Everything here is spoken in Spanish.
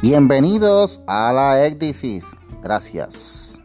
Bienvenidos a la Ecdisis. Gracias.